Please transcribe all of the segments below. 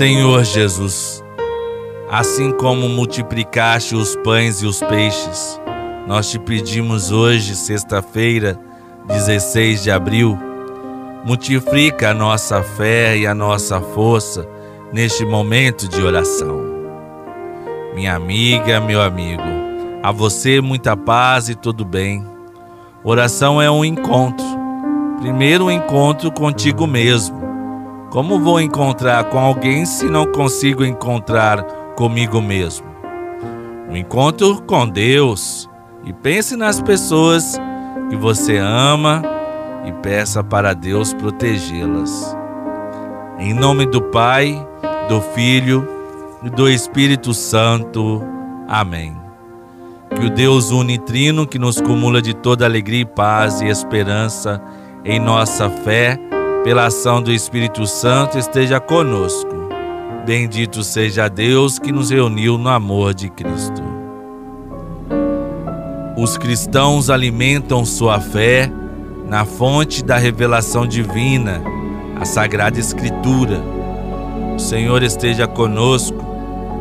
Senhor Jesus, assim como multiplicaste os pães e os peixes, nós te pedimos hoje, sexta-feira, 16 de abril, multiplica a nossa fé e a nossa força neste momento de oração. Minha amiga, meu amigo, a você muita paz e tudo bem. Oração é um encontro. Primeiro, um encontro contigo mesmo. Como vou encontrar com alguém se não consigo encontrar comigo mesmo? Um encontro com Deus. E pense nas pessoas que você ama e peça para Deus protegê-las. Em nome do Pai, do Filho e do Espírito Santo. Amém. Que o Deus unitrino, que nos cumula de toda alegria e paz e esperança em nossa fé, pela ação do Espírito Santo, esteja conosco. Bendito seja Deus que nos reuniu no amor de Cristo. Os cristãos alimentam sua fé na fonte da revelação divina, a Sagrada Escritura. O Senhor esteja conosco,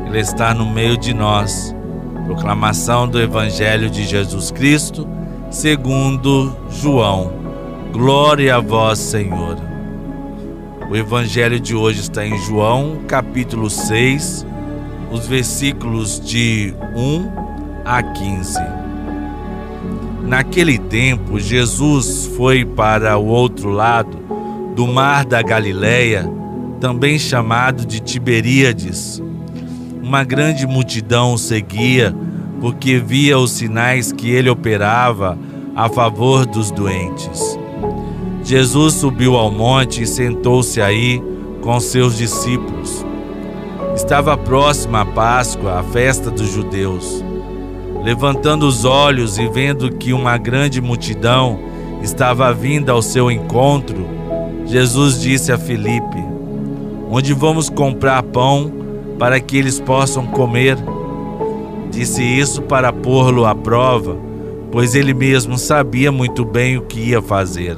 Ele está no meio de nós. Proclamação do Evangelho de Jesus Cristo, segundo João. Glória a vós, Senhor. O Evangelho de hoje está em João, capítulo 6, os versículos de 1 a 15. Naquele tempo, Jesus foi para o outro lado do mar da Galileia, também chamado de Tiberíades. Uma grande multidão seguia, porque via os sinais que ele operava a favor dos doentes. Jesus subiu ao monte e sentou-se aí com seus discípulos. Estava próxima a Páscoa, a festa dos judeus. Levantando os olhos e vendo que uma grande multidão estava vinda ao seu encontro, Jesus disse a Filipe: Onde vamos comprar pão para que eles possam comer? Disse isso para pô-lo à prova, pois ele mesmo sabia muito bem o que ia fazer.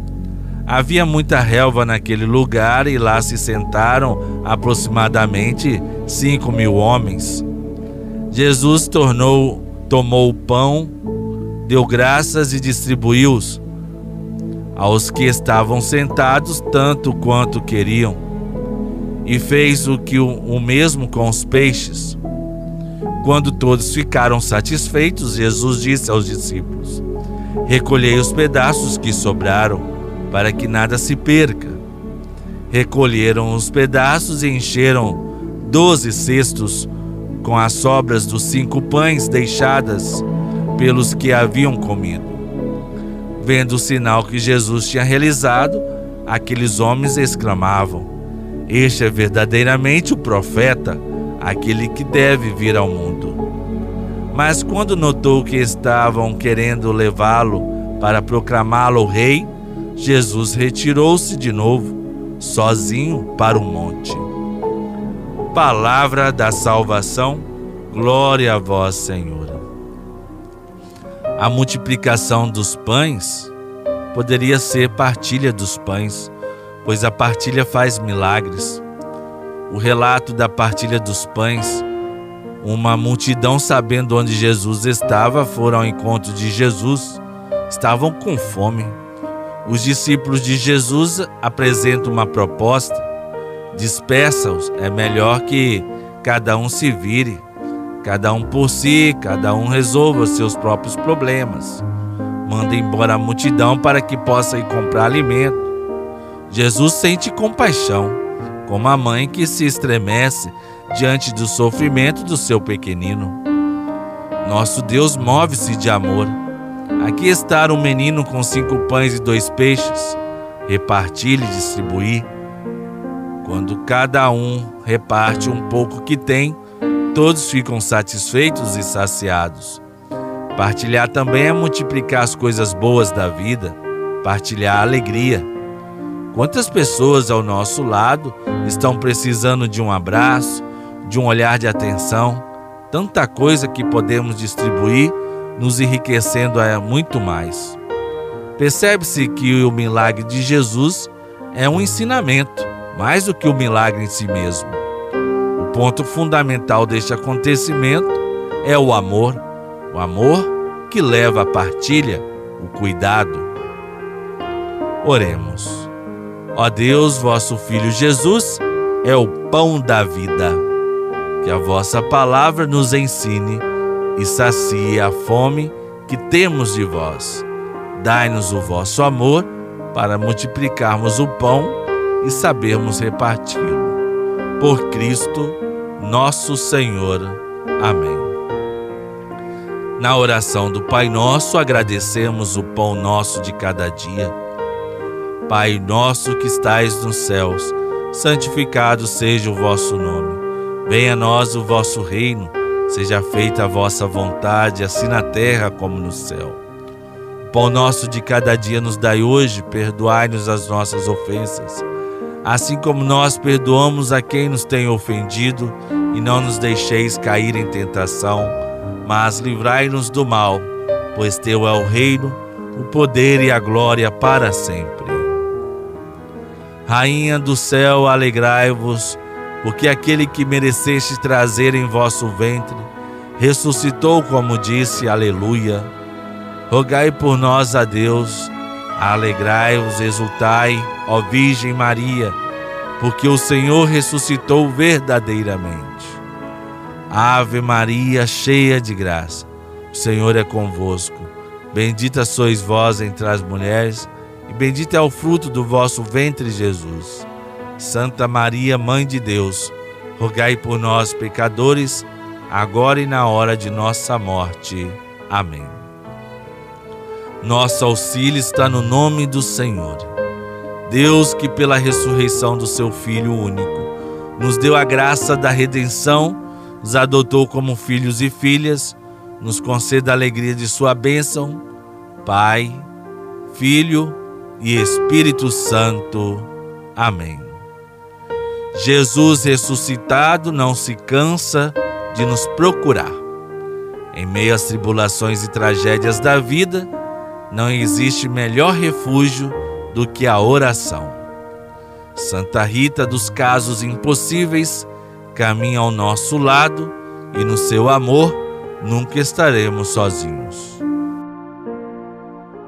Havia muita relva naquele lugar e lá se sentaram aproximadamente cinco mil homens. Jesus tornou, tomou o pão deu graças e distribuiu-os aos que estavam sentados tanto quanto queriam, e fez o que o, o mesmo com os peixes. Quando todos ficaram satisfeitos, Jesus disse aos discípulos: Recolhei os pedaços que sobraram, para que nada se perca. Recolheram os pedaços e encheram doze cestos com as sobras dos cinco pães deixadas pelos que haviam comido. Vendo o sinal que Jesus tinha realizado, aqueles homens exclamavam: Este é verdadeiramente o profeta, aquele que deve vir ao mundo. Mas quando notou que estavam querendo levá-lo para proclamá-lo rei, Jesus retirou-se de novo, sozinho para o monte. Palavra da salvação, glória a vós, Senhor a multiplicação dos pães poderia ser partilha dos pães, pois a partilha faz milagres. O relato da partilha dos pães, uma multidão sabendo onde Jesus estava, foram ao encontro de Jesus, estavam com fome. Os discípulos de Jesus apresentam uma proposta: dispersa-os, é melhor que cada um se vire. Cada um por si, cada um resolva seus próprios problemas. Manda embora a multidão para que possa ir comprar alimento. Jesus sente compaixão, como a mãe que se estremece diante do sofrimento do seu pequenino. Nosso Deus move-se de amor. Aqui está um menino com cinco pães e dois peixes. Repartir e distribuir. Quando cada um reparte um pouco que tem, todos ficam satisfeitos e saciados. Partilhar também é multiplicar as coisas boas da vida, partilhar a alegria. Quantas pessoas ao nosso lado estão precisando de um abraço, de um olhar de atenção, tanta coisa que podemos distribuir, nos enriquecendo a muito mais. Percebe-se que o milagre de Jesus é um ensinamento, mais do que o milagre em si mesmo. O ponto fundamental deste acontecimento é o amor, o amor que leva à partilha, o cuidado. Oremos. Ó Deus, vosso Filho Jesus é o pão da vida. Que a vossa palavra nos ensine e sacie a fome que temos de vós. Dai-nos o vosso amor para multiplicarmos o pão e sabermos reparti-lo. Por Cristo, nosso Senhor. Amém. Na oração do Pai Nosso, agradecemos o pão nosso de cada dia. Pai nosso que estais nos céus, santificado seja o vosso nome. Venha a nós o vosso reino, seja feita a vossa vontade, assim na terra como no céu. O pão nosso de cada dia nos dai hoje, perdoai-nos as nossas ofensas, assim como nós perdoamos a quem nos tem ofendido, e não nos deixeis cair em tentação, mas livrai-nos do mal, pois teu é o reino, o poder e a glória para sempre. Rainha do céu, alegrai-vos, porque aquele que mereceste trazer em vosso ventre ressuscitou, como disse, aleluia. Rogai por nós a Deus, alegrai-vos, exultai, ó Virgem Maria, porque o Senhor ressuscitou verdadeiramente. Ave Maria, cheia de graça, o Senhor é convosco. Bendita sois vós entre as mulheres, e bendito é o fruto do vosso ventre, Jesus. Santa Maria, Mãe de Deus, rogai por nós, pecadores, agora e na hora de nossa morte. Amém. Nosso auxílio está no nome do Senhor. Deus, que pela ressurreição do seu Filho único, nos deu a graça da redenção, nos adotou como filhos e filhas, nos conceda a alegria de sua bênção, Pai, Filho e Espírito Santo. Amém. Jesus ressuscitado não se cansa de nos procurar. Em meio às tribulações e tragédias da vida, não existe melhor refúgio do que a oração. Santa Rita dos casos impossíveis caminha ao nosso lado e no seu amor nunca estaremos sozinhos.